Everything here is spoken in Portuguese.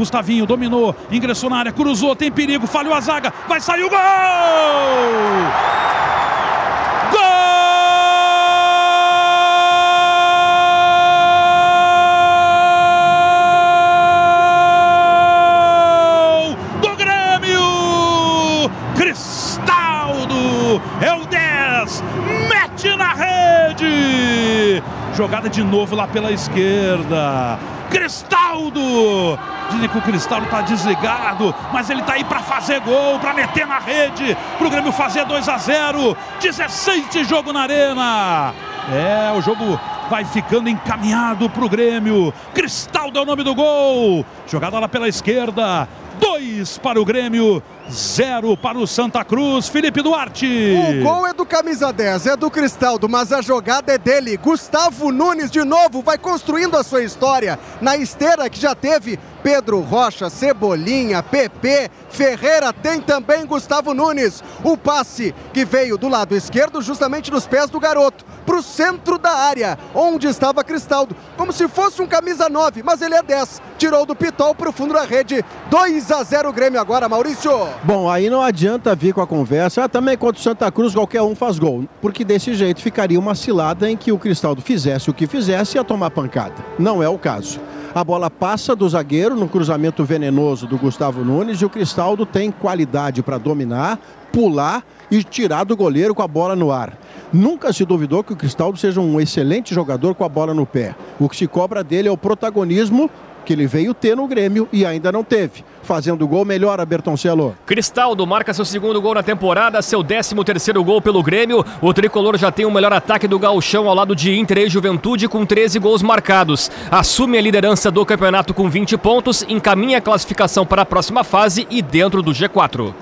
Gustavinho dominou, ingressou na área, cruzou, tem perigo, falhou a zaga, vai sair o gol! é o 10, mete na rede. Jogada de novo lá pela esquerda. Cristaldo! Dizem que o Cristaldo está desligado, mas ele está aí para fazer gol, para meter na rede, para o Grêmio fazer 2 a 0. 16 de jogo na arena. É, o jogo vai ficando encaminhado para o Grêmio. Cristaldo é o nome do gol. Jogada lá pela esquerda. 2 para o Grêmio, 0 para o Santa Cruz. Felipe Duarte. O gol é do camisa 10, é do Cristaldo, mas a jogada é dele. Gustavo Nunes de novo vai construindo a sua história na esteira que já teve Pedro Rocha, Cebolinha, PP, Ferreira, tem também Gustavo Nunes. O passe que veio do lado esquerdo, justamente nos pés do garoto, para o centro da área, onde estava Cristaldo, como se fosse um camisa 9, mas ele é 10. Tirou do Pitol para o fundo da rede. 2 a 0 Grêmio agora, Maurício. Bom, aí não adianta vir com a conversa. Ah, também contra o Santa Cruz qualquer um faz gol. Porque desse jeito ficaria uma cilada em que o Cristaldo fizesse o que fizesse e ia tomar pancada. Não é o caso. A bola passa do zagueiro no cruzamento venenoso do Gustavo Nunes e o Cristaldo tem qualidade para dominar, pular e tirar do goleiro com a bola no ar. Nunca se duvidou que o Cristaldo seja um excelente jogador com a bola no pé. O que se cobra dele é o protagonismo que ele veio ter no Grêmio e ainda não teve. Fazendo gol, melhora Bertoncelo. Cristaldo marca seu segundo gol na temporada, seu 13 terceiro gol pelo Grêmio. O tricolor já tem o melhor ataque do gauchão ao lado de Inter e Juventude com 13 gols marcados. Assume a liderança do campeonato com 20 pontos, encaminha a classificação para a próxima fase e dentro do G4.